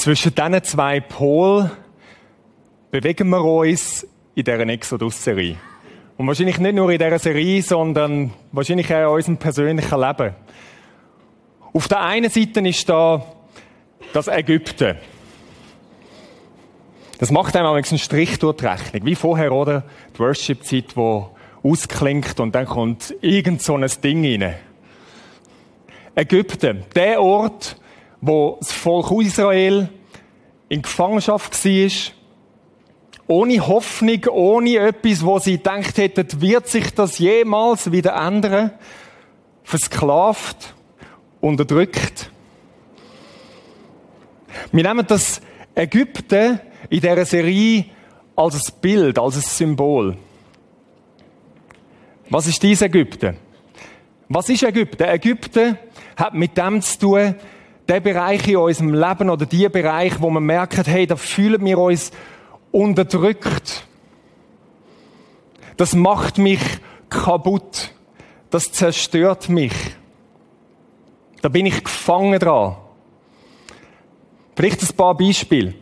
Zwischen diesen zwei Polen bewegen wir uns in dieser Exodus-Serie. Und wahrscheinlich nicht nur in dieser Serie, sondern wahrscheinlich auch in unserem persönlichen Leben. Auf der einen Seite ist da das Ägypten. Das macht einem einen Strich durch die Rechnung. Wie vorher, oder? Die Worship-Zeit, die ausklingt und dann kommt irgend so ein Ding rein. Ägypten, der Ort, wo das Volk Israel in Gefangenschaft war, ohne Hoffnung, ohne etwas, wo sie gedacht hätten, wird sich das jemals wieder ändern, versklavt, unterdrückt. Wir nehmen das Ägypten in dieser Serie als ein Bild, als ein Symbol. Was ist dieses Ägypten? Was ist Ägypten? Ägypten hat mit dem zu tun, der Bereich in unserem Leben oder die Bereich, wo man merkt, hey, da fühlen wir uns unterdrückt. Das macht mich kaputt. Das zerstört mich. Da bin ich gefangen dran. Vielleicht ein paar Beispiele.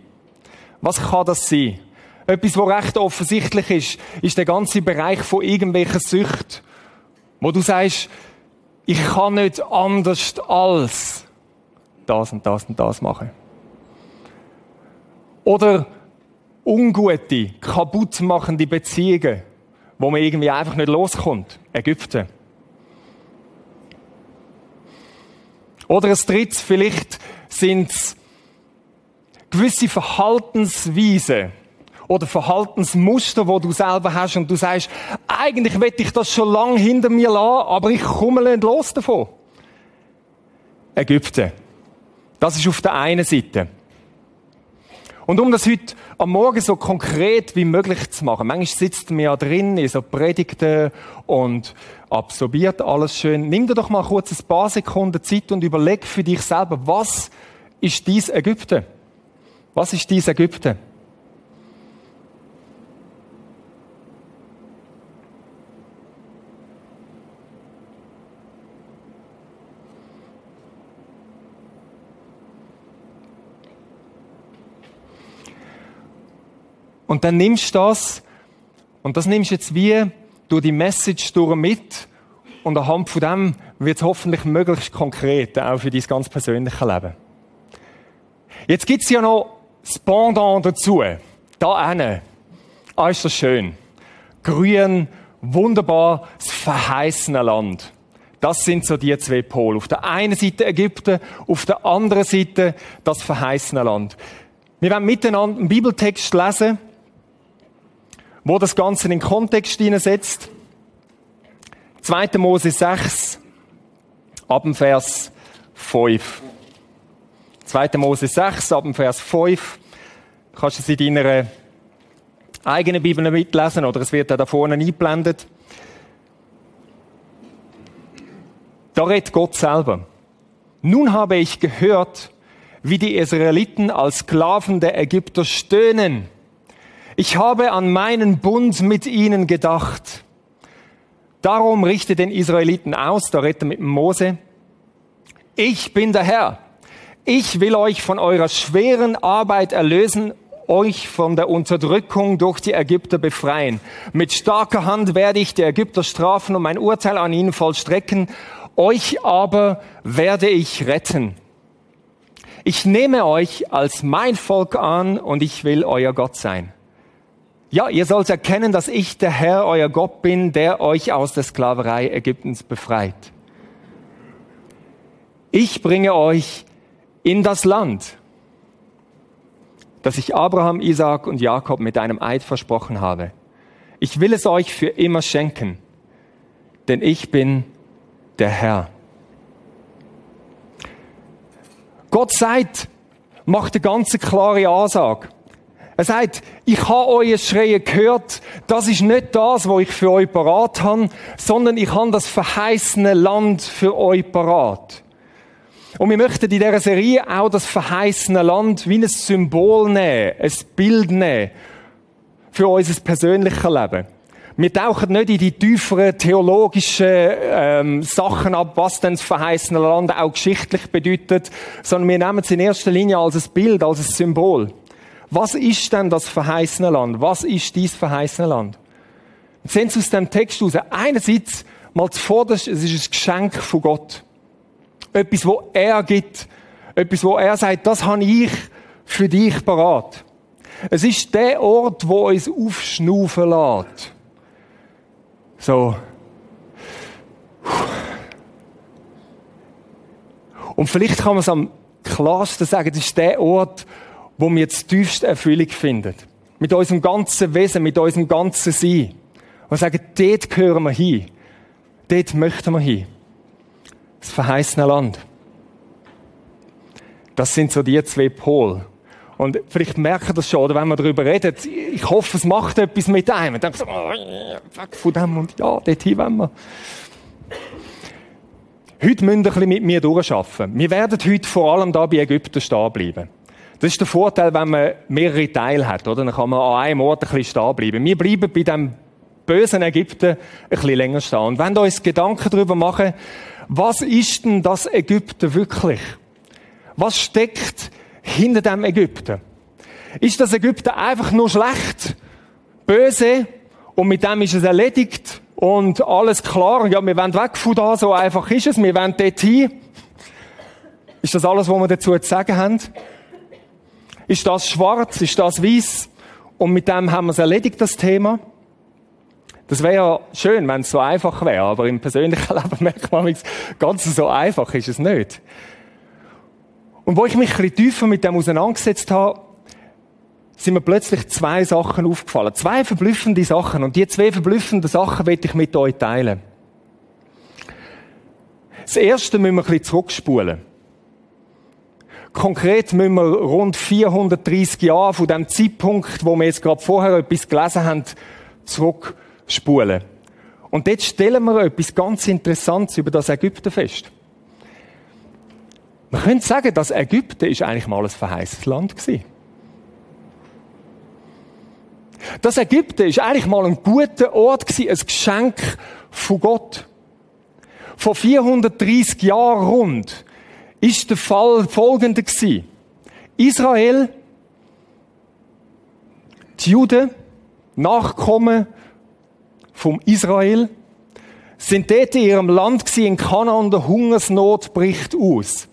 Was kann das sein? Etwas, was recht offensichtlich ist, ist der ganze Bereich von irgendwelchen Süchten, wo du sagst, ich kann nicht anders als das und das und das machen. Oder ungute, kaputtmachende Beziehungen, wo man irgendwie einfach nicht loskommt. Ägypten. Oder ein drittes, vielleicht sind es gewisse Verhaltensweisen oder Verhaltensmuster, wo du selber hast und du sagst, eigentlich wette ich das schon lange hinter mir lassen, aber ich komme nicht los davon. Ägypten. Das ist auf der einen Seite. Und um das heute am Morgen so konkret wie möglich zu machen, manchmal sitzt man ja drin in so Predigten und absorbiert alles schön. Nimm dir doch mal kurz ein paar Sekunden Zeit und überleg für dich selber, was ist dies Ägypten? Was ist dies Ägypten? Und dann nimmst du das, und das nimmst du jetzt wie durch die Message durch mit, und anhand von dem wird es hoffentlich möglichst konkret, auch für dein ganz persönliche Leben. Jetzt gibt's ja noch das Pendant dazu. Da hinten. Ah, ist das schön. Grün, wunderbar, das verheißene Land. Das sind so die zwei Pole. Auf der einen Seite Ägypten, auf der anderen Seite das verheißene Land. Wir werden miteinander einen Bibeltext lesen wo das Ganze in den Kontext hineinsetzt. 2. Mose 6, ab dem Vers 5. 2. Mose 6, ab dem Vers 5. Du kannst es in deiner eigenen Bibel mitlesen oder es wird da vorne eingeblendet. Da redet Gott selber. Nun habe ich gehört, wie die Israeliten als Sklaven der Ägypter stöhnen ich habe an meinen Bund mit ihnen gedacht. Darum richte den Israeliten aus, da redet er mit Mose. Ich bin der Herr. Ich will euch von eurer schweren Arbeit erlösen, euch von der Unterdrückung durch die Ägypter befreien. Mit starker Hand werde ich die Ägypter strafen und mein Urteil an ihnen vollstrecken. Euch aber werde ich retten. Ich nehme euch als mein Volk an und ich will euer Gott sein. Ja, ihr sollt erkennen, dass ich der Herr, euer Gott bin, der euch aus der Sklaverei Ägyptens befreit. Ich bringe euch in das Land, das ich Abraham, Isaak und Jakob mit einem Eid versprochen habe. Ich will es euch für immer schenken, denn ich bin der Herr. Gott seid, macht eine ganze klare Ansage. Er sagt, ich habe euer Schreien gehört, das ist nicht das, was ich für euch parat habe, sondern ich habe das verheißene Land für euch parat. Und wir möchten in dieser Serie auch das verheißene Land wie ein Symbol nehmen, ein Bild nehmen für unser persönliches Leben. Wir tauchen nicht in die tieferen theologischen ähm, Sachen ab, was denn das verheißene Land auch geschichtlich bedeutet, sondern wir nehmen es in erster Linie als ein Bild, als ein Symbol. Was ist denn das verheißene Land? Was ist dies verheißene Land? Wir sehen es aus dem Text heraus. Einerseits mal zuvorderst, es ist ein Geschenk von Gott. Etwas, wo er gibt. Etwas, wo er sagt, das habe ich für dich parat. Es ist der Ort, wo uns aufschnaufen lässt. So. Und vielleicht kann man es am klarsten sagen, das ist der Ort, wo wir die tiefste Erfüllung finden. Mit unserem ganzen Wesen, mit unserem ganzen Sein. Und sagen, dort gehören wir hin. Dort möchten wir hin. Das verheißene Land. Das sind so die zwei Pole. Und vielleicht merken das schon, oder wenn man darüber redet, ich hoffe, es macht etwas mit einem. Und dann so, oh, weg von dem und ja, dorthin wollen wir. Heute müsst ihr ein bisschen mit mir durcharbeiten. Wir werden heute vor allem da bei Ägypten stehen bleiben. Das ist der Vorteil, wenn man mehrere Teile hat, oder? Dann kann man an einem Ort ein bisschen stehen bleiben. Wir bleiben bei dem bösen Ägypten ein bisschen länger stehen. Und wenn wir uns Gedanken darüber machen, was ist denn das Ägypten wirklich? Was steckt hinter dem Ägypten? Ist das Ägypten einfach nur schlecht, böse und mit dem ist es erledigt und alles klar? Ja, wir wollen weg von da, so einfach ist es, wir wollen dort hin. Ist das alles, was wir dazu zu sagen haben? Ist das schwarz? Ist das weiß? Und mit dem haben wir es erledigt, das Thema. Das wäre ja schön, wenn es so einfach wäre, aber im persönlichen Leben merkt man, ganz so einfach ist es nicht. Und wo ich mich ein bisschen tiefer mit dem auseinandergesetzt habe, sind mir plötzlich zwei Sachen aufgefallen. Zwei verblüffende Sachen. Und die zwei verblüffenden Sachen will ich mit euch teilen. Das erste müssen wir ein bisschen zurückspulen. Konkret müssen wir rund 430 Jahre von dem Zeitpunkt, wo wir jetzt gerade vorher etwas gelesen haben, zurückspulen. Und jetzt stellen wir etwas ganz Interessantes über das Ägypten fest. Man könnte sagen, dass Ägypten ist eigentlich mal ein verheißtes Land gewesen. Das Ägypten ist eigentlich mal ein guter Ort gewesen, ein Geschenk von Gott. Vor 430 Jahren rund ist der Fall folgender gewesen. Israel, die Juden, Nachkommen vom Israel, sind dort in ihrem Land gewesen, in Kanaan der Hungersnot bricht aus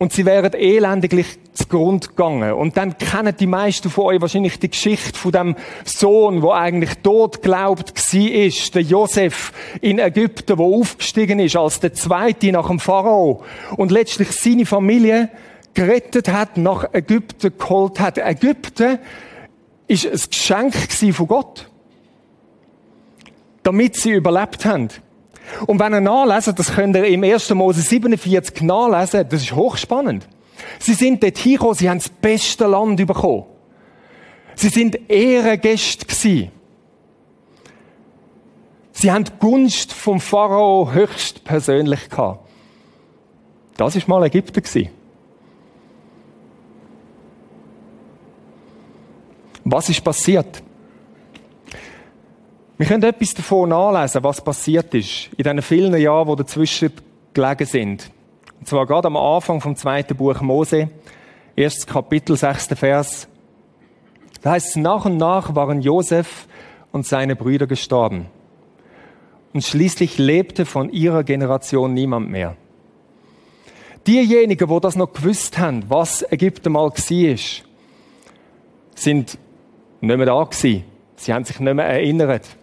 und sie wären elendiglich zugrunde gegangen. Und dann kennen die meisten von euch wahrscheinlich die Geschichte von dem Sohn, wo eigentlich tot glaubt ist, der Josef in Ägypten, wo aufgestiegen ist als der Zweite nach dem Pharao und letztlich seine Familie gerettet hat, nach Ägypten geholt hat. Ägypten ist ein Geschenk von Gott, damit sie überlebt haben. Und wenn ihr nachlesen, das könnt ihr im 1. Mose 47 nachlesen, das ist hochspannend. Sie sind dort hingekommen, sie haben das beste Land bekommen. Sie sind Ehrengäste gewesen. Sie haben die Gunst vom Pharao höchst persönlich gehabt. Das ist mal Ägypten gewesen. Was ist passiert? Wir können etwas davon nachlesen, was passiert ist in diesen vielen Jahren, die dazwischen gelegen sind. Und zwar gerade am Anfang vom zweiten Buch Mose, erstes Kapitel, sechster Vers. Da heißt es, nach und nach waren Josef und seine Brüder gestorben. Und schließlich lebte von ihrer Generation niemand mehr. Diejenigen, wo das noch gewusst haben, was Ägypten mal war, sind nicht mehr da gewesen. Sie haben sich nicht mehr erinnert.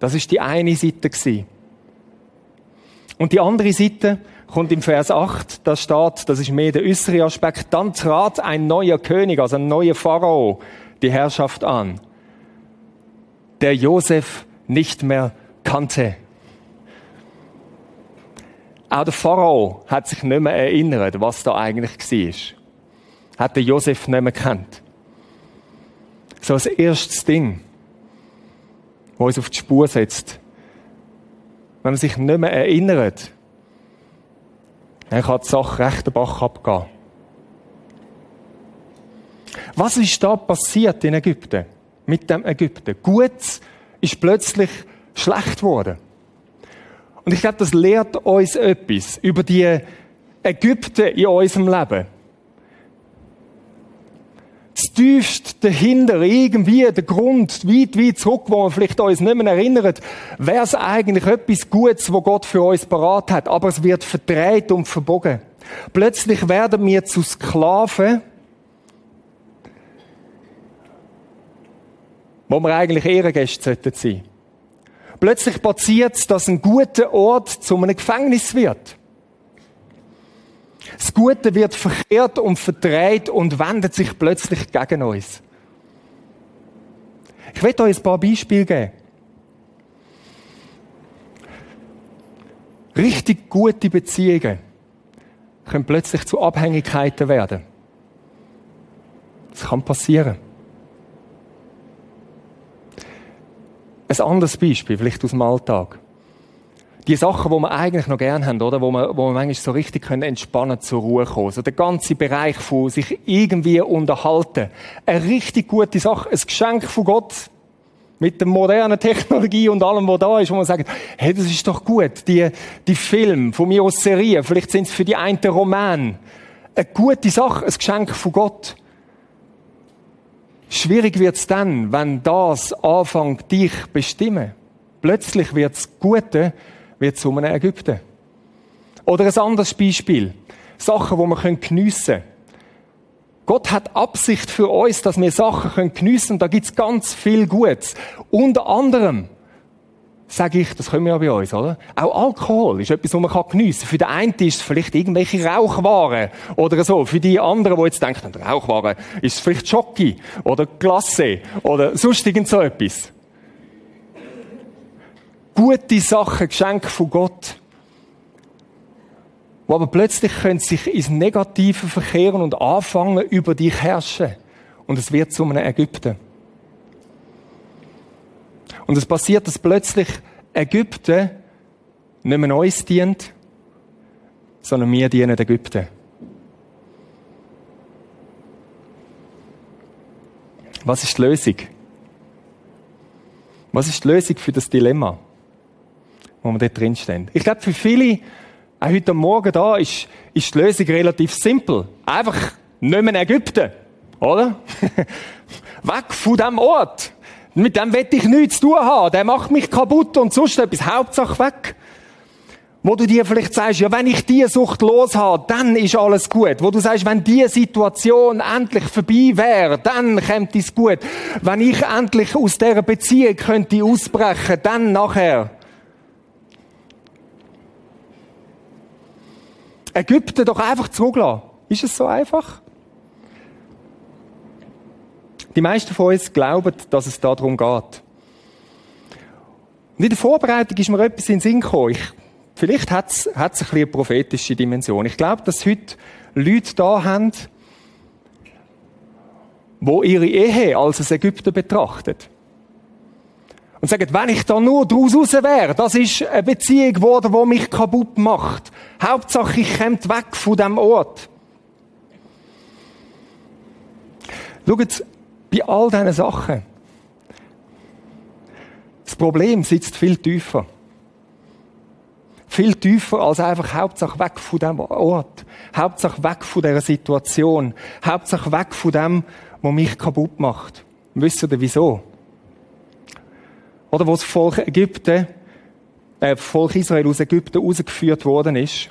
Das ist die eine Seite gewesen. Und die andere Seite kommt im Vers 8, da steht, das ist mehr der äußere Aspekt, dann trat ein neuer König, also ein neuer Pharao, die Herrschaft an, der Josef nicht mehr kannte. Auch der Pharao hat sich nicht mehr erinnert, was da eigentlich war. Hat der Josef nicht mehr kennt. So als erstes Ding der uns auf die Spur setzt. Wenn man sich nicht mehr erinnert, dann kann die Sache recht den Bach abgehen. Was ist da passiert in Ägypten? Mit dem Ägypten? Gut ist plötzlich schlecht geworden. Und ich glaube, das lehrt uns etwas über die Ägypten in unserem Leben. Das tiefste dahinter, irgendwie der Grund, weit, weit zurück, wo wir vielleicht uns nicht mehr erinnern, wäre es eigentlich etwas Gutes, wo Gott für uns parat hat. Aber es wird verdreht und verbogen. Plötzlich werden wir zu Sklaven, wo wir eigentlich Ehrengäste sein sollten. Plötzlich passiert es, dass ein guter Ort zu einem Gefängnis wird. Das Gute wird verkehrt und verdreht und wendet sich plötzlich gegen uns. Ich werde euch ein paar Beispiele geben. Richtig gute Beziehungen können plötzlich zu Abhängigkeiten werden. Das kann passieren. Ein anderes Beispiel, vielleicht aus dem Alltag. Die Sachen, die wir eigentlich noch gern haben, oder? Wo wir, wo wir manchmal so richtig können entspannen, zur Ruhe kommen. So der ganze Bereich von sich irgendwie unterhalten. Eine richtig gute Sache. Ein Geschenk von Gott. Mit der modernen Technologie und allem, was da ist, wo man sagt, hey, das ist doch gut. Die, die Filme, von mir aus Serien, vielleicht sind es für die einen Roman. Eine gute Sache, ein Geschenk von Gott. Schwierig wird's dann, wenn das anfängt, dich bestimmen. Plötzlich wird's Gute, wird zu einem Ägypten. Oder ein anderes Beispiel. Sachen, die wir geniessen können. Gott hat Absicht für uns, dass wir Sachen geniessen können. Da gibt's ganz viel Gutes. Unter anderem sage ich, das können wir ja bei uns, oder? Auch Alkohol ist etwas, was man geniessen kann. Für den einen ist es vielleicht irgendwelche Rauchwaren oder so. Für die anderen, die jetzt denken, Rauchwaren, ist es vielleicht Schoki oder Glasse oder sonst irgend so etwas. Gute Sachen, Geschenke von Gott. Wo aber plötzlich können sich ins Negative verkehren und anfangen, über dich herrschen. Und es wird zu einem Ägypten. Und es passiert, dass plötzlich Ägypten nicht mehr uns dient, sondern wir dienen Ägypten. Was ist die Lösung? Was ist die Lösung für das Dilemma, wo wir dort drinstehen? Ich glaube, für viele, auch heute Morgen da, ist, ist die Lösung relativ simpel. Einfach nicht mehr Ägypten, oder? Weg von diesem Ort. Mit dem will ich nichts zu tun haben. Der macht mich kaputt und sonst etwas. Hauptsache weg. Wo du dir vielleicht sagst, ja, wenn ich diese Sucht los habe, dann ist alles gut. Wo du sagst, wenn diese Situation endlich vorbei wäre, dann kommt es gut. Wenn ich endlich aus dieser Beziehung könnte ausbrechen, dann nachher. Ägypten doch einfach zurücklassen. Ist es so einfach? Die meisten von uns glauben, dass es darum geht. Und in der Vorbereitung ist mir etwas in den Sinn gekommen. Ich, vielleicht hat es ein bisschen eine prophetische Dimension. Ich glaube, dass heute Leute da haben, wo ihre Ehe als ein Ägypten betrachtet. Und sagen, wenn ich da nur draus raus wäre, das ist eine Beziehung geworden, die mich kaputt macht. Hauptsache, ich komme weg von dem Ort. Schaut, bei all diesen Sachen. Das Problem sitzt viel tiefer. Viel tiefer als einfach Hauptsache weg von dem Ort. Hauptsache weg von dieser Situation. Hauptsache weg von dem, was mich kaputt macht. Wisst ihr wieso? Oder wo das Volk Ägypten, äh, Volk Israel aus Ägypten rausgeführt worden ist,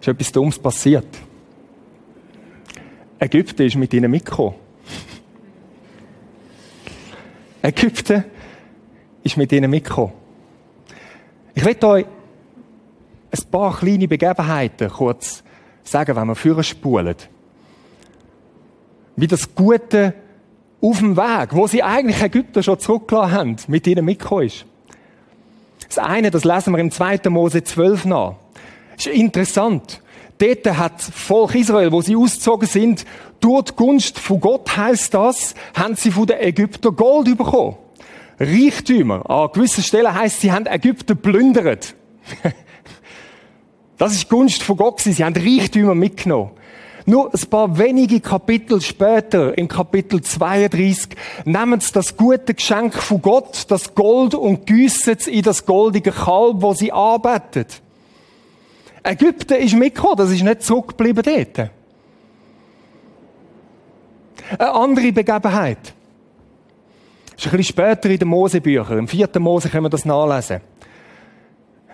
ist etwas Dummes passiert. Ägypten ist mit ihnen mitgekommen. Ägypten ist mit ihnen mitgekommen. Ich will euch ein paar kleine Begebenheiten kurz sagen, wenn wir führen. Wie das Gute auf dem Weg, wo sie eigentlich Ägypten schon zurückgelassen haben, mit ihnen mitgekommen ist. Das eine, das lesen wir im 2. Mose 12 nach. Ist interessant. Dort hat das Volk Israel, wo sie ausgezogen sind, durch die Gunst von Gott heißt das, haben sie von den Ägyptern Gold bekommen. Reichtümer. An gewissen Stellen heißt, sie haben Ägypten plündert. das ist Gunst von Gott. Sie haben Reichtümer mitgenommen. Nur ein paar wenige Kapitel später, im Kapitel 32, nehmen sie das gute Geschenk von Gott, das Gold, und gießen es in das goldige Kalb, wo sie arbeitet. Ägypten ist mitgekommen, das ist nicht zurückgeblieben dort. Eine andere Begebenheit. Das ist ein bisschen später in den Mosebüchern. Im vierten Mose können wir das nachlesen.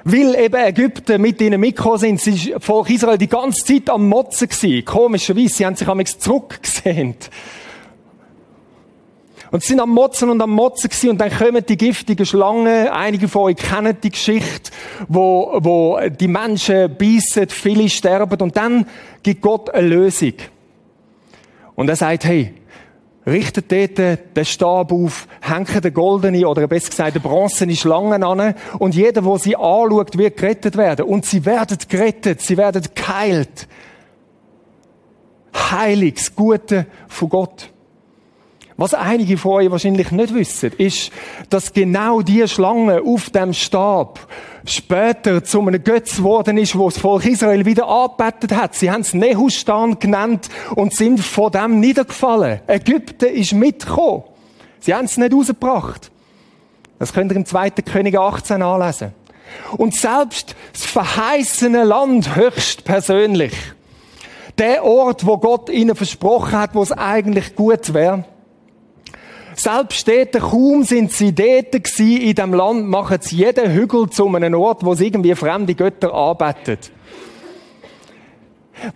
Weil eben Ägypten mit ihnen mitgekommen sind, sie Volk Israel die ganze Zeit am Motzen gewesen. Komischerweise, sie haben sich am zurückgesehen. Und sie sind am Motzen und am Motzen gewesen, und dann kommen die giftigen Schlangen. Einige von euch kennen die Geschichte, wo, wo die Menschen beißen, viele sterben, und dann gibt Gott eine Lösung. Und er sagt, hey, richtet dort den Stab auf, hängt den goldene oder besser gesagt den bronzene Schlangen an und jeder, der sie anschaut, wird gerettet werden. Und sie werden gerettet, sie werden geheilt. Heiliges, Gute von Gott. Was einige von euch wahrscheinlich nicht wissen, ist, dass genau die Schlange auf dem Stab später zu einem Götz geworden ist, wo das Volk Israel wieder angebetet hat. Sie haben es Nehustan genannt und sind von dem niedergefallen. Ägypten ist mitgekommen. Sie haben es nicht rausgebracht. Das könnt ihr im 2. König 18 anlesen. Und selbst das verheißene Land höchst persönlich, der Ort, wo Gott ihnen versprochen hat, wo es eigentlich gut wäre, selbst dort, kaum sind sie dort gewesen, in dem Land, machen sie jeden Hügel zu einem Ort, wo sie irgendwie fremde Götter arbeitet.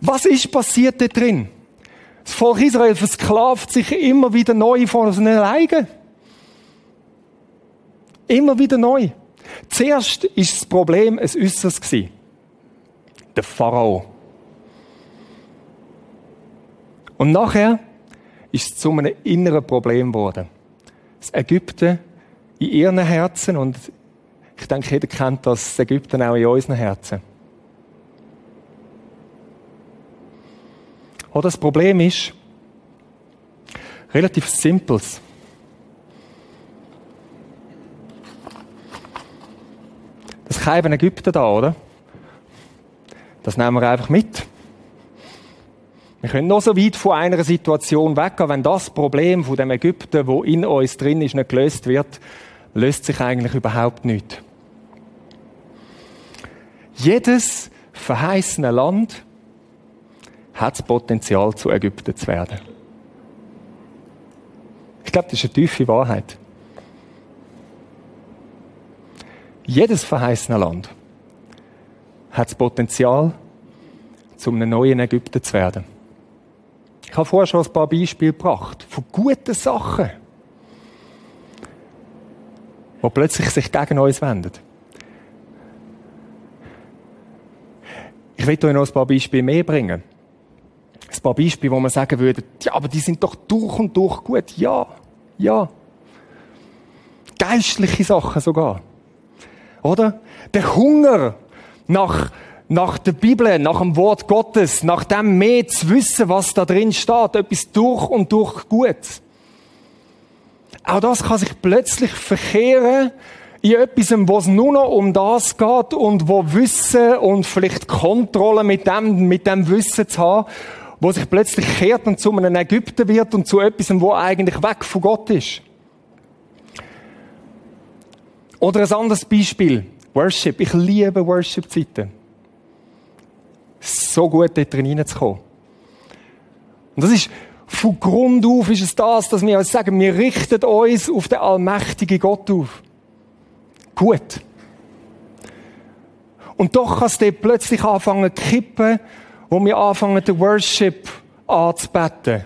Was ist passiert da drin? Das Volk Israel versklavt sich immer wieder neu von seinen Eigen. Immer wieder neu. Zuerst ist das Problem ein äußeres gewesen. Der Pharao. Und nachher ist es zu einem inneren Problem geworden. Das Ägypten in ihren Herzen und ich denke, jeder kennt das Ägypten auch in unseren Herzen. Oder das Problem ist relativ simples. Das Keiben Ägypten da, oder? Das nehmen wir einfach mit. Wir können noch so weit von einer Situation weggehen, wenn das Problem von dem Ägypten, wo in uns drin ist, nicht gelöst wird, löst sich eigentlich überhaupt nicht. Jedes verheißene Land hat das Potenzial, zu Ägypten zu werden. Ich glaube, das ist eine tiefe Wahrheit. Jedes verheißene Land hat das Potenzial, zu einem neuen Ägypten zu werden. Ich habe vorher schon ein paar Beispiele gebracht von guten Sachen, die plötzlich sich gegen uns wenden. Ich will euch noch ein paar Beispiele mehr bringen. Ein paar Beispiele, wo man sagen würde, ja, aber die sind doch durch und durch gut. Ja, ja. Geistliche Sachen sogar. Oder? Der Hunger nach nach der Bibel, nach dem Wort Gottes, nach dem mehr zu wissen, was da drin steht, etwas durch und durch gut. Auch das kann sich plötzlich verkehren in etwas, wo es nur noch um das geht und wo Wissen und vielleicht Kontrolle mit dem, mit dem Wissen zu haben, wo sich plötzlich kehrt und zu einem Ägypten wird und zu etwas, wo eigentlich weg von Gott ist. Oder ein anderes Beispiel. Worship. Ich liebe Worship-Zeiten so gut dort reinzukommen. Und das ist, von Grund auf ist es das, dass wir sagen, wir richten uns auf den allmächtigen Gott auf. Gut. Und doch kann es dort plötzlich anfangen zu kippen, wo wir anfangen, den Worship anzubeten.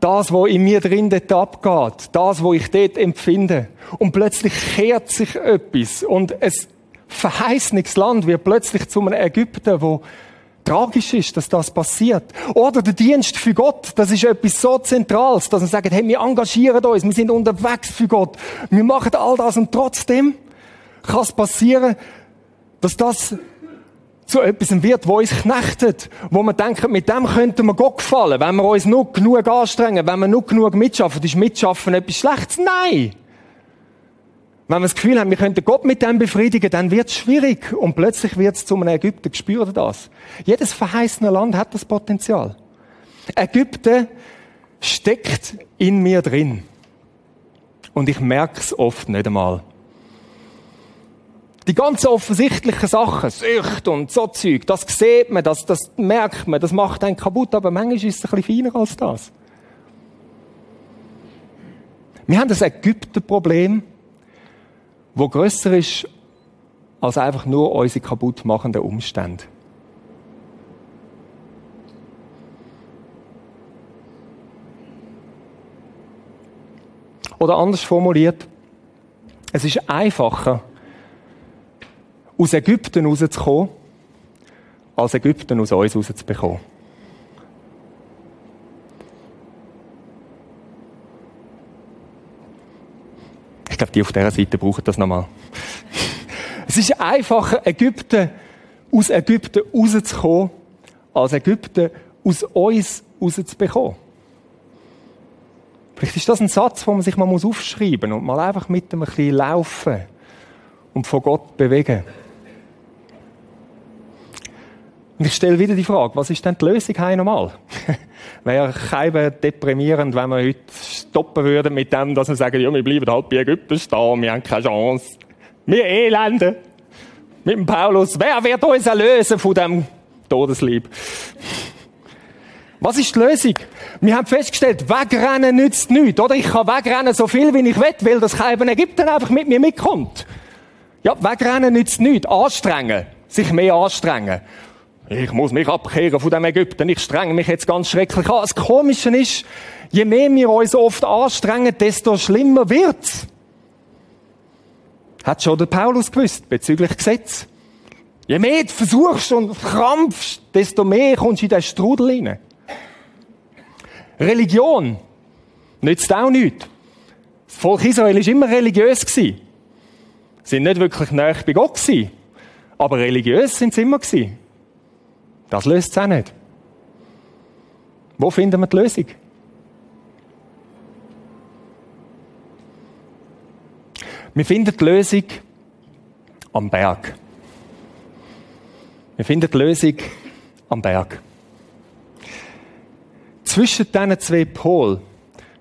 Das, was in mir drin dort abgeht. Das, was ich dort empfinde. Und plötzlich kehrt sich etwas. Und es verheißenes Land wird plötzlich zu einem Ägypten, wo tragisch ist, dass das passiert. Oder der Dienst für Gott, das ist etwas so Zentrales, dass man sagt, hey, wir engagieren uns, wir sind unterwegs für Gott, wir machen all das und trotzdem kann es passieren, dass das zu etwas wird, wo uns knechtet, wo man denkt, mit dem könnten wir Gott gefallen, wenn wir uns nur genug anstrengen, wenn wir nur genug mitschaffen. Ist Mitschaffen etwas Schlechtes? Nein! Wenn wir das Gefühl haben, wir könnten Gott mit dem befriedigen, dann wird es schwierig. Und plötzlich wird es zu einem Ägypten. Spürt ihr das? Jedes verheißene Land hat das Potenzial. Ägypten steckt in mir drin. Und ich merke es oft nicht einmal. Die ganz offensichtlichen Sachen, Sucht und so Zeug, das sieht man, das, das merkt man, das macht einen kaputt, aber manchmal ist es ein bisschen feiner als das. Wir haben das Ägypten-Problem, wo grösser ist als einfach nur unsere kaputt machenden Umstände. Oder anders formuliert, es ist einfacher, aus Ägypten rauszukommen, als Ägypten aus uns rauszubekommen. Glaube, die auf dieser Seite brauchen das nochmal. Es ist einfacher, Ägypten, aus Ägypten rauszukommen, als Ägypten aus uns rauszubekommen. Vielleicht ist das ein Satz, den man sich mal aufschreiben muss und mal einfach mit dem ein bisschen laufen und von Gott bewegen. Und ich stelle wieder die Frage, was ist denn die Lösung heim normal? Wäre kein deprimierend, wenn wir heute stoppen würden mit dem, dass wir sagen, ja, wir bleiben halt bei Ägypten stehen, wir haben keine Chance. Wir Elende. Mit dem Paulus. Wer wird uns erlösen von dem Todeslieb? Was ist die Lösung? Wir haben festgestellt, wegrennen nützt nichts, oder? Ich kann wegrennen so viel, wie ich will, weil das Kaiben Ägypten einfach mit mir mitkommt. Ja, wegrennen nützt nichts. Anstrengen. Sich mehr anstrengen. Ich muss mich abkehren von dem Ägypten. Ich strenge mich jetzt ganz schrecklich an. Das Komische ist, je mehr wir uns oft anstrengen, desto schlimmer wird's. Hat schon der Paulus gewusst, bezüglich Gesetz. Je mehr du versuchst und krampfst, desto mehr kommst du in den Strudel rein. Religion nützt auch nichts. Das Volk Israel war immer religiös. Sie sind nicht wirklich näher bei Gott aber religiös sind sie immer. Das löst es auch nicht. Wo finden wir die Lösung? Wir finden die Lösung am Berg. Wir finden die Lösung am Berg. Zwischen diesen zwei Polen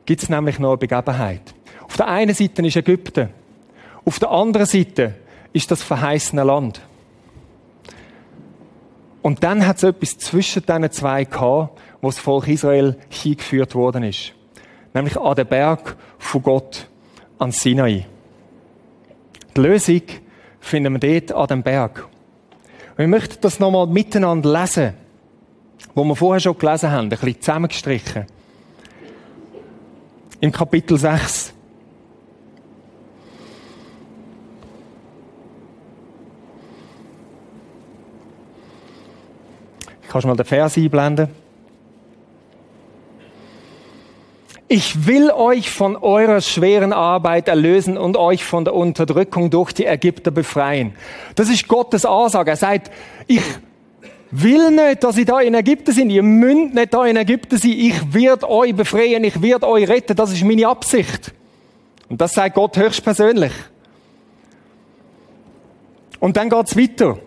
gibt es nämlich noch eine Begebenheit. Auf der einen Seite ist Ägypten. Auf der anderen Seite ist das verheißene Land. Und dann hat es etwas zwischen diesen zwei gehabt, wo das Volk Israel hingeführt worden ist. Nämlich an den Berg von Gott, an Sinai. Die Lösung finden wir dort an dem Berg. Wir möchten das nochmal miteinander lesen, wo wir vorher schon gelesen haben, ein bisschen zusammengestrichen. Im Kapitel 6. Kannst du mal den Vers einblenden? Ich will euch von eurer schweren Arbeit erlösen und euch von der Unterdrückung durch die Ägypter befreien. Das ist Gottes Ansage. Er sagt, ich will nicht, dass ihr da in Ägypten sind. Ihr müsst nicht da in Ägypten sein. Ich werde euch befreien. Ich werde euch retten. Das ist meine Absicht. Und das sagt Gott höchstpersönlich. Und dann geht's weiter.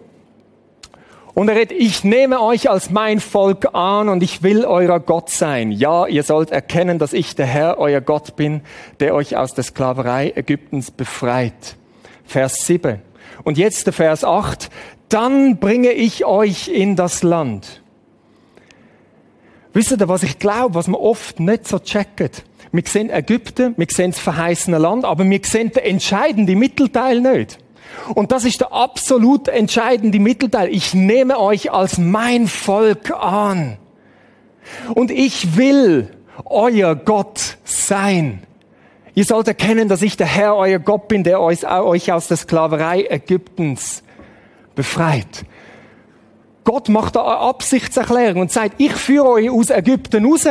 Und er redet, ich nehme euch als mein Volk an und ich will euer Gott sein. Ja, ihr sollt erkennen, dass ich der Herr, euer Gott bin, der euch aus der Sklaverei Ägyptens befreit. Vers 7. Und jetzt der Vers 8. Dann bringe ich euch in das Land. Wisst ihr, was ich glaube, was man oft nicht so checkt? Wir sehen Ägypten, wir sehen das verheißene Land, aber wir sehen den entscheidenden Mittelteil nicht. Und das ist der absolut entscheidende Mittelteil. Ich nehme euch als mein Volk an. Und ich will euer Gott sein. Ihr sollt erkennen, dass ich der Herr, euer Gott bin, der euch aus der Sklaverei Ägyptens befreit. Gott macht eine Absichtserklärung und sagt, ich führe euch aus Ägypten raus,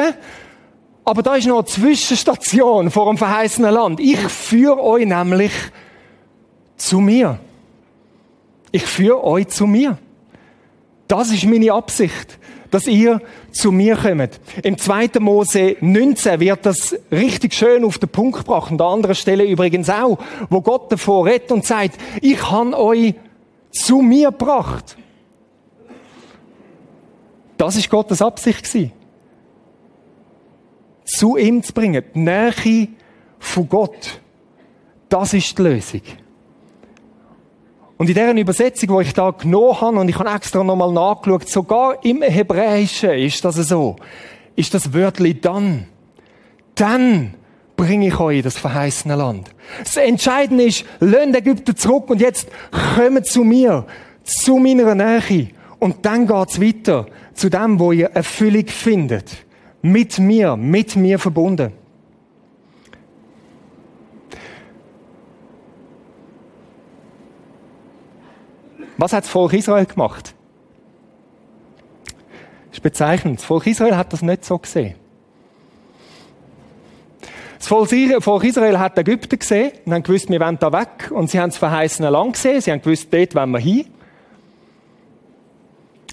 aber da ist noch eine Zwischenstation vor dem verheißenen Land. Ich führe euch nämlich zu mir. Ich führe euch zu mir. Das ist meine Absicht. dass ihr zu mir kommt. Im 2. Mose 19 wird das richtig schön auf den Punkt gebracht. An der anderen Stelle übrigens auch, wo Gott davor redet und sagt, ich han euch zu mir gebracht. Das ist Gottes Absicht gewesen. Zu ihm zu bringen. Die Nähe von Gott. Das ist die Lösung. Und in deren Übersetzung, die ich da genommen habe, und ich habe extra nochmal nachgeschaut, sogar im Hebräischen ist das so, ist das Wörtli dann. Dann bringe ich euch in das verheißene Land. Das Entscheidende ist, lasst Ägypten zurück und jetzt kommt zu mir, zu meiner Nähe. Und dann geht's weiter zu dem, wo ihr Erfüllung findet. Mit mir, mit mir verbunden. Was hat das Volk Israel gemacht? Das ist bezeichnend. Das Volk Israel hat das nicht so gesehen. Das Volk Israel hat Ägypten gesehen und haben gewusst, wir wollen da weg. Und sie haben das verheißene Land gesehen. Sie haben gewusst, dort wollen wir hin.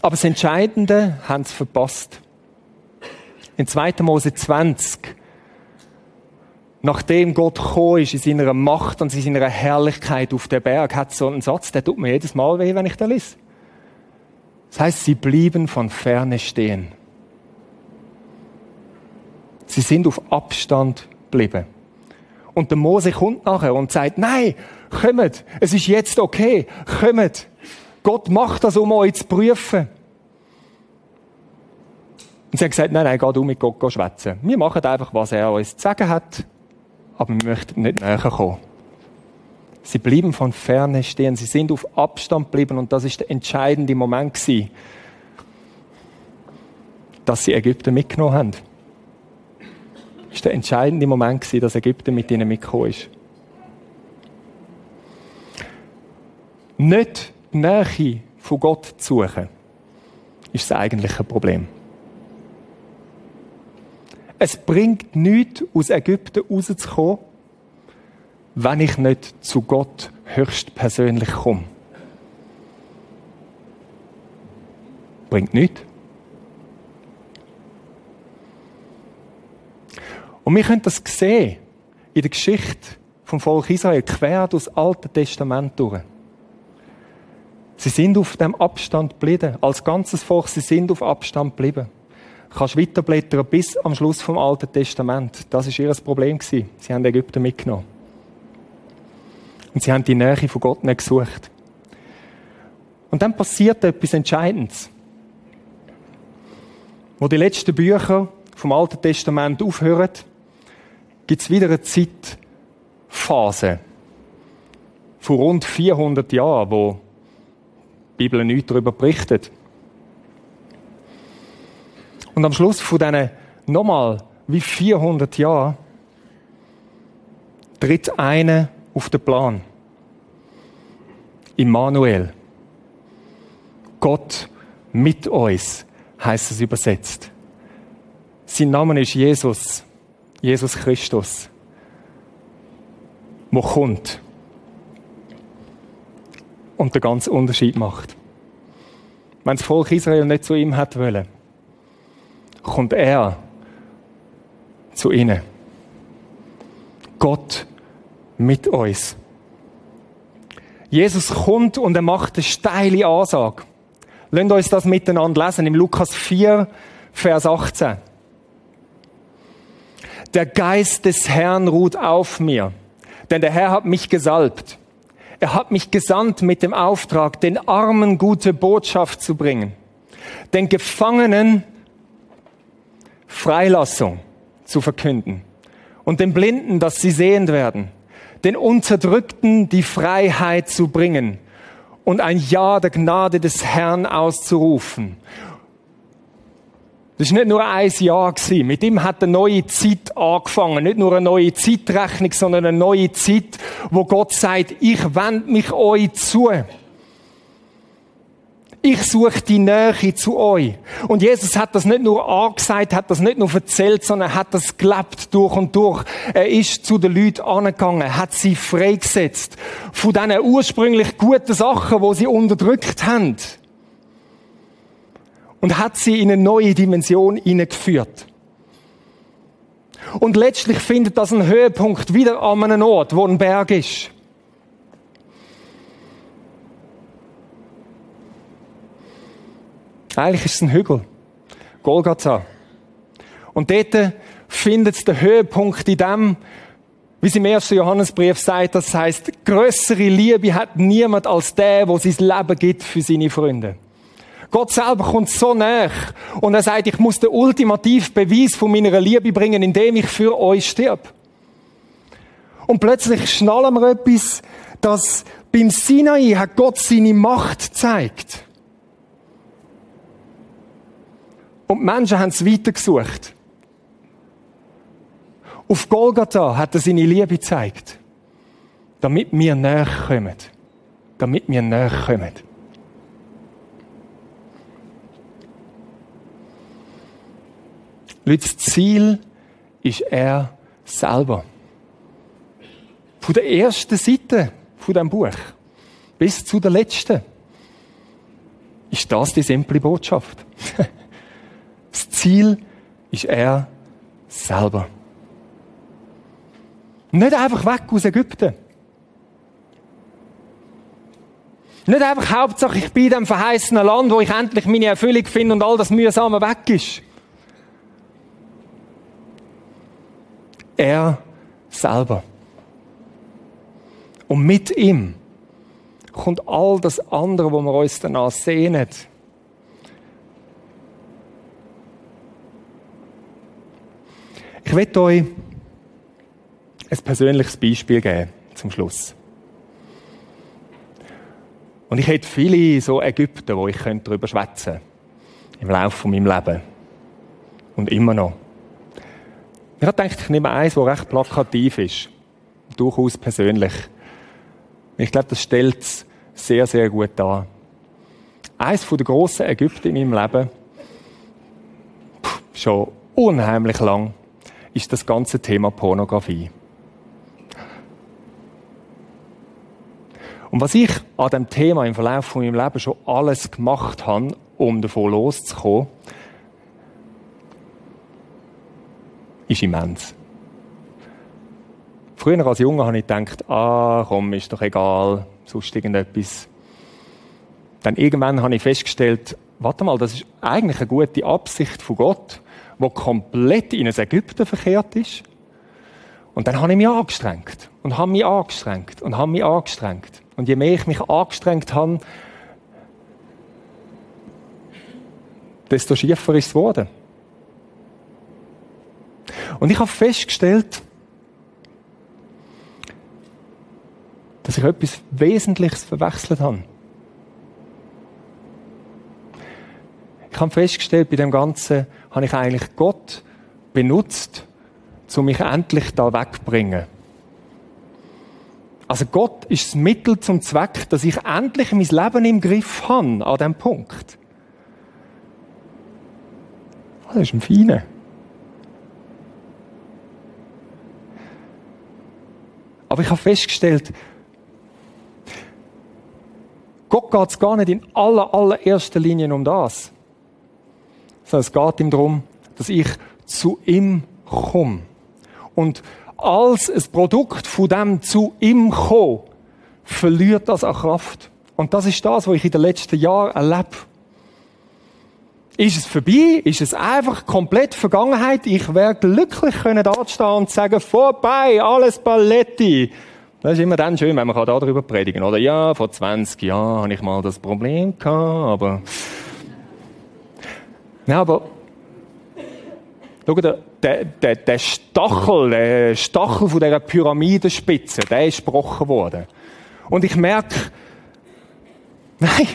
Aber das Entscheidende haben sie verpasst. In 2. Mose 20 nachdem Gott gekommen ist in seiner Macht und in seiner Herrlichkeit auf den Berg, hat so einen Satz, der tut mir jedes Mal weh, wenn ich da lese. Das heißt, sie blieben von ferne stehen. Sie sind auf Abstand geblieben. Und der Mose kommt nachher und sagt, nein, kommt, es ist jetzt okay, kommt. Gott macht das, um euch zu prüfen. Und sie haben gesagt, nein, nein, geh du mit Gott schwätzen. Wir machen einfach, was er uns zu sagen hat aber wir möchten nicht näher kommen. Sie blieben von ferne stehen, sie sind auf Abstand geblieben und das ist der entscheidende Moment gewesen, dass sie Ägypten mitgenommen haben. Das ist der entscheidende Moment gewesen, dass Ägypten mit ihnen mitgekommen ist. Nicht die Nähe von Gott zu suchen, ist das eigentliche Problem. Es bringt nichts, aus Ägypten rauszukommen, wenn ich nicht zu Gott höchstpersönlich komme. Bringt nichts. Und wir können das sehen in der Geschichte vom Volk Israel, quer durch das Alte Testament durch. Sie sind auf dem Abstand geblieben. Als ganzes Volk, sie sind auf Abstand geblieben kannst weiterblättern bis am Schluss vom Alten Testament. Das ist ihr Problem gewesen. Sie haben Ägypten mitgenommen. Und sie haben die Nähe von Gott nicht gesucht. Und dann passiert etwas Entscheidendes. Wo die letzten Bücher vom Alten Testament aufhören, gibt es wieder eine Zeitphase von rund 400 Jahren, wo die Bibel nichts darüber berichtet. Und am Schluss von diesen nochmal wie 400 Jahren tritt einer auf den Plan. Immanuel. Gott mit uns heißt es übersetzt. Sein Name ist Jesus. Jesus Christus. Wo kommt und den ganzen Unterschied macht. Wenn das Volk Israel nicht zu ihm hat wollen, kommt er zu ihnen. Gott mit uns. Jesus kommt und er macht eine steile Ansage. Lasst uns das miteinander lesen im Lukas 4, Vers 18. Der Geist des Herrn ruht auf mir, denn der Herr hat mich gesalbt. Er hat mich gesandt mit dem Auftrag, den Armen gute Botschaft zu bringen, den Gefangenen Freilassung zu verkünden und den Blinden, dass sie sehend werden, den Unterdrückten die Freiheit zu bringen und ein Ja der Gnade des Herrn auszurufen. Das ist nicht nur ein Jahr gewesen. Mit ihm hat eine neue Zeit angefangen. Nicht nur eine neue Zeitrechnung, sondern eine neue Zeit, wo Gott sagt, ich wende mich euch zu. Ich suche die Nähe zu euch. Und Jesus hat das nicht nur angesagt, hat das nicht nur erzählt, sondern hat das gelebt durch und durch. Er ist zu den Leuten angegangen, hat sie freigesetzt von diesen ursprünglich guten Sachen, wo sie unterdrückt haben. und hat sie in eine neue Dimension hineingeführt. Und letztlich findet das einen Höhepunkt wieder an einem Ort, wo ein Berg ist. Eigentlich ist es ein Hügel. Golgatha. Und dort findet es den Höhepunkt in dem, wie es im ersten Johannesbrief sagt, das heißt, größere Liebe hat niemand als der, wo sein Leben gibt für seine Freunde. Gott selber kommt so näher und er sagt, ich muss den ultimativen Beweis von meiner Liebe bringen, indem ich für euch stirb. Und plötzlich schnallen wir etwas, dass beim Sinai hat Gott seine Macht gezeigt. Und die Menschen haben es weitergesucht. Auf Golgatha hat er seine Liebe gezeigt. Damit wir näher kommen. Damit wir näher kommen. Leute, das Ziel ist er selber. Von der ersten Seite von diesem Buch bis zu der letzten ist das die simple Botschaft. Ziel ist er selber. Nicht einfach weg aus Ägypten. Nicht einfach Hauptsache, ich bin in dem verheißenen Land, wo ich endlich meine Erfüllung finde und all das Mühsame weg ist. Er selber. Und mit ihm kommt all das andere, wo wir uns danach sehnen. Ich werde euch ein persönliches Beispiel geben zum Schluss. Und ich hätte viele so Ägypten, wo ich darüber schwätzen könnte. Im Laufe von meinem Leben. Und immer noch. Ich habe gedacht, ich nehme eins, das recht plakativ ist. Durchaus persönlich. Ich glaube, das stellt es sehr, sehr gut dar. Eins der grossen Ägypten in meinem Leben, schon unheimlich lang, ist das ganze Thema Pornografie. Und was ich an dem Thema im Verlauf von meinem Leben schon alles gemacht habe, um davon loszukommen, ist immens. Früher als Junge habe ich gedacht, ah, komm, ist doch egal, sonst irgendetwas. Dann irgendwann habe ich festgestellt, warte mal, das ist eigentlich eine gute Absicht von Gott wo komplett in ein Ägypten verkehrt ist. Und dann habe ich mich angestrengt und habe mich angestrengt und habe mich angestrengt. Und je mehr ich mich angestrengt habe, desto schiefer ist es geworden. Und ich habe festgestellt, dass ich etwas Wesentliches verwechselt habe. Ich habe festgestellt, bei dem Ganzen habe ich eigentlich Gott benutzt, um mich endlich da wegzubringen. Also Gott ist das Mittel zum Zweck, dass ich endlich mein Leben im Griff habe, an diesem Punkt. Das ist ein Feiner. Aber ich habe festgestellt, Gott geht es gar nicht in aller, allererster Linie um das sondern es geht ihm darum, dass ich zu ihm komme. Und als ein Produkt von dem zu ihm komme, verliert das an Kraft. Und das ist das, was ich in den letzten Jahren erlebe. Ist es vorbei? Ist es einfach komplett Vergangenheit? Ich wäre glücklich können da stehen und sagen, vorbei, alles Balletti. Das ist immer dann schön, wenn man darüber predigen kann. Oder ja, vor 20 Jahren habe ich mal das Problem gehabt, aber ja, aber schau, der, der, der Stachel, der Stachel von dieser Pyramidenspitze, der ist gebrochen worden. Und ich merke, nein,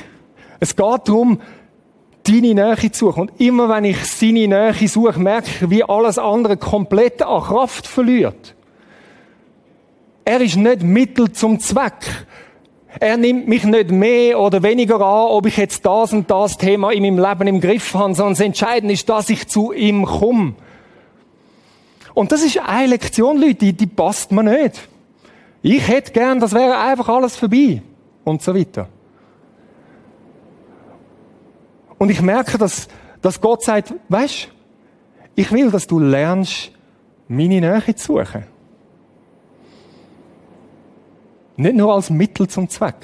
es geht darum, deine Nähe zu suchen. Und immer wenn ich seine Nähe suche, merke ich, wie alles andere komplett an Kraft verliert. Er ist nicht Mittel zum Zweck. Er nimmt mich nicht mehr oder weniger an, ob ich jetzt das und das Thema in meinem Leben im Griff habe, sondern das Entscheidende ist, dass ich zu ihm komme. Und das ist eine Lektion, Leute, die, die passt mir nicht. Ich hätte gern, das wäre einfach alles vorbei. Und so weiter. Und ich merke, dass Dass Gott sagt, weißt, ich will, dass du lernst, meine Nähe zu suchen. Nicht nur als Mittel zum Zweck,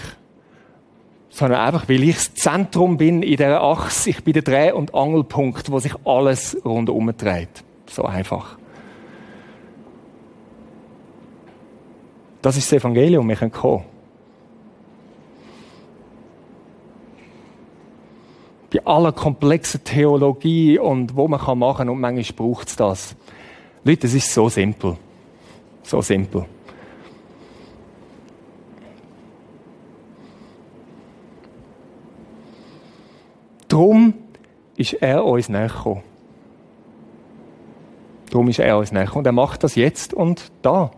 sondern einfach, weil ich das Zentrum bin in dieser Achse. Ich bin der Dreh- und Angelpunkt, wo sich alles rundherum dreht. So einfach. Das ist das Evangelium, wir können kommen. Bei aller komplexen Theologie und wo man kann machen und manchmal braucht es das. Leute, es ist so simpel. So simpel. Darum ist er uns näher gekommen. Darum ist er uns näher Und er macht das jetzt und da.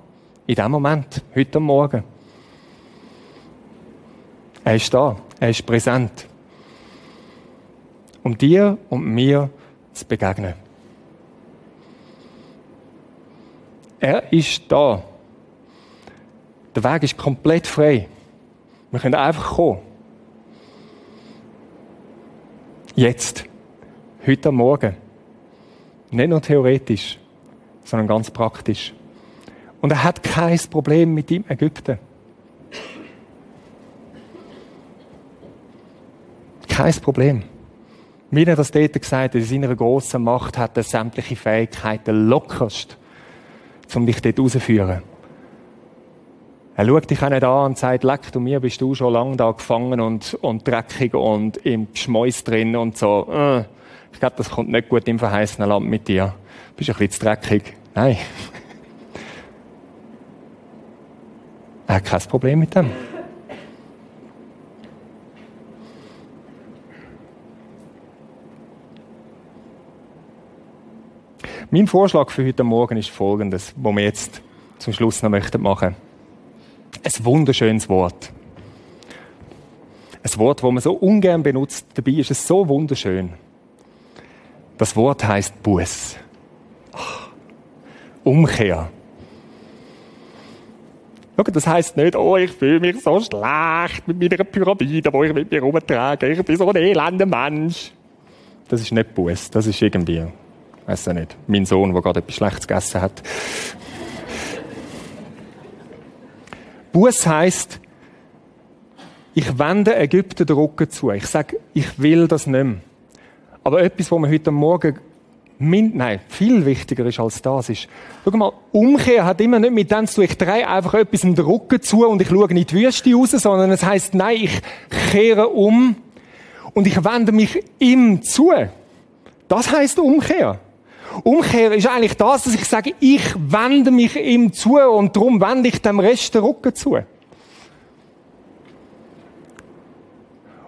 In dem Moment. Heute Morgen. Er ist da. Er ist präsent. Um dir und mir zu begegnen. Er ist da. Der Weg ist komplett frei. Wir können einfach kommen. Jetzt. Heute Morgen. Nicht nur theoretisch, sondern ganz praktisch. Und er hat kein Problem mit dem Ägypten. Kein Problem. Wie er das dort gesagt hat, in seiner grossen Macht hat er sämtliche Fähigkeiten lockerst, um dich dort rauszuführen. Er schaut dich auch nicht an und sagt, leck du mir, bist du schon lange da gefangen und, und dreckig und im Geschmäus drin und so. Äh, ich glaube, das kommt nicht gut im verheißenen Land mit dir. Du bist ein bisschen zu dreckig. Nein. Er hat kein Problem mit dem. Mein Vorschlag für heute Morgen ist folgendes, wo wir jetzt zum Schluss noch möchten machen. Ein wunderschönes Wort. Ein Wort, das man so ungern benutzt, dabei ist es so wunderschön. Das Wort heißt Buß. Umkehr. Schau, das heisst nicht, oh, ich fühle mich so schlecht mit meiner Pyramide, wo ich mit mir rumtrage. Ich bin so ein elender Mensch. Das ist nicht Buß. Das ist irgendwie, weiß ich nicht, mein Sohn, der gerade etwas Schlechtes gegessen hat. Buß heisst, ich wende Ägypten den Rücken zu. Ich sage, ich will das nicht mehr. Aber etwas, was wir heute Morgen Mind, nein, viel wichtiger ist als das ist, schau mal, Umkehr hat immer nicht mit dem zu tun, ich drehe einfach etwas in den Rücken zu und ich schaue in die Wüste raus, sondern es heißt, nein, ich kehre um und ich wende mich ihm zu. Das heißt Umkehr. Umkehr ist eigentlich das, dass ich sage, ich wende mich ihm zu und darum wende ich dem Rest den Rücken zu.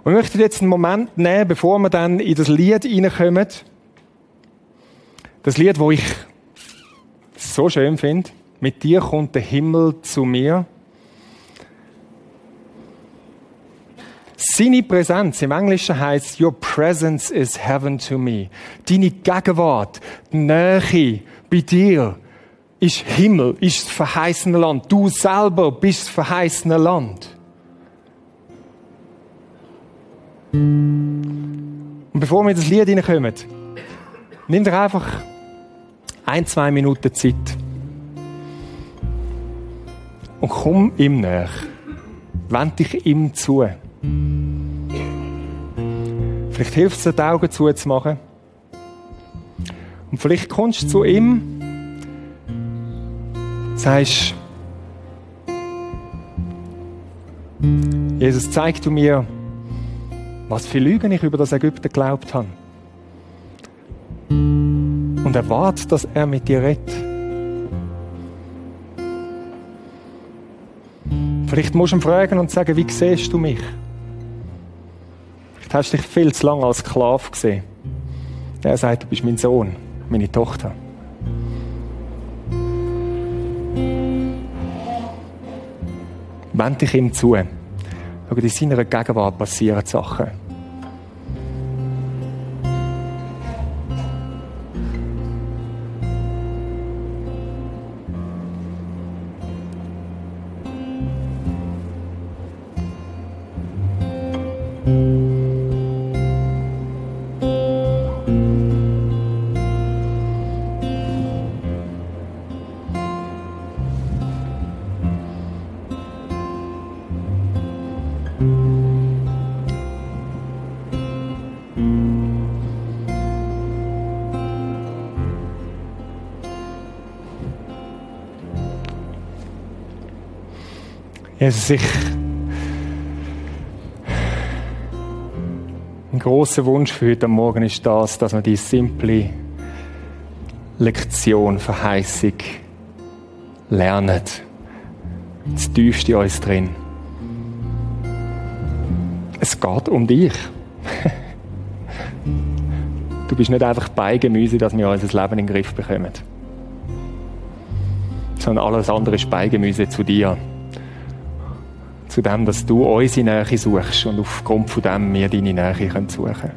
Und ich möchte jetzt einen Moment nehmen, bevor wir dann in das Lied reinkommen, das Lied, wo ich so schön finde, mit dir kommt der Himmel zu mir. Seine Präsenz im Englischen heißt Your presence is heaven to me. Deine Gegenwart, die Nähe bei dir ist Himmel, ist das verheißene Land. Du selber bist das verheißene Land. Und bevor wir in das Lied hineinkommen, nimm dir einfach ein, zwei Minuten Zeit. Und komm ihm näher. Wend dich ihm zu. Vielleicht hilft es die Augen zuzumachen. Und vielleicht kommst du zu ihm, sagst, Jesus, zeig du mir, was für Lügen ich über das Ägypten geglaubt habe und erwartet, dass er mit dir redet. Vielleicht musst du ihn fragen und sagen, wie siehst du mich? Vielleicht hast du dich viel zu lange als Sklave gesehen. Er sagt, du bist mein Sohn, meine Tochter. Wend dich ihm zu. Schau, in seiner Gegenwart passieren Sachen. Jesus, ich ein großer Wunsch für heute Morgen ist das, dass wir die simple Lektion, Verheißung lernen. Das tiefste in uns drin. Es geht um dich. Du bist nicht einfach Beigemüse, dass wir unser Leben in den Griff bekommen. Sondern alles andere ist Beigemüse zu dir zu dem, dass du unsere Nähe suchst und aufgrund von dem wir deine Nähe suchen können.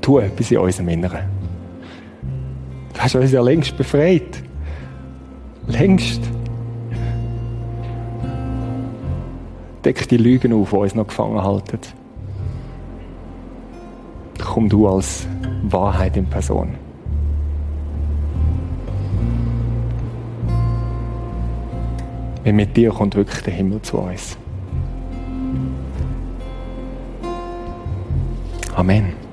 Tu etwas in unserem Inneren. Du hast uns ja längst befreit. Längst. Deck die Lügen auf, die uns noch gefangen halten. Komm du als Wahrheit in Person. Weil mit dir kommt wirklich der Himmel zu uns. Amen.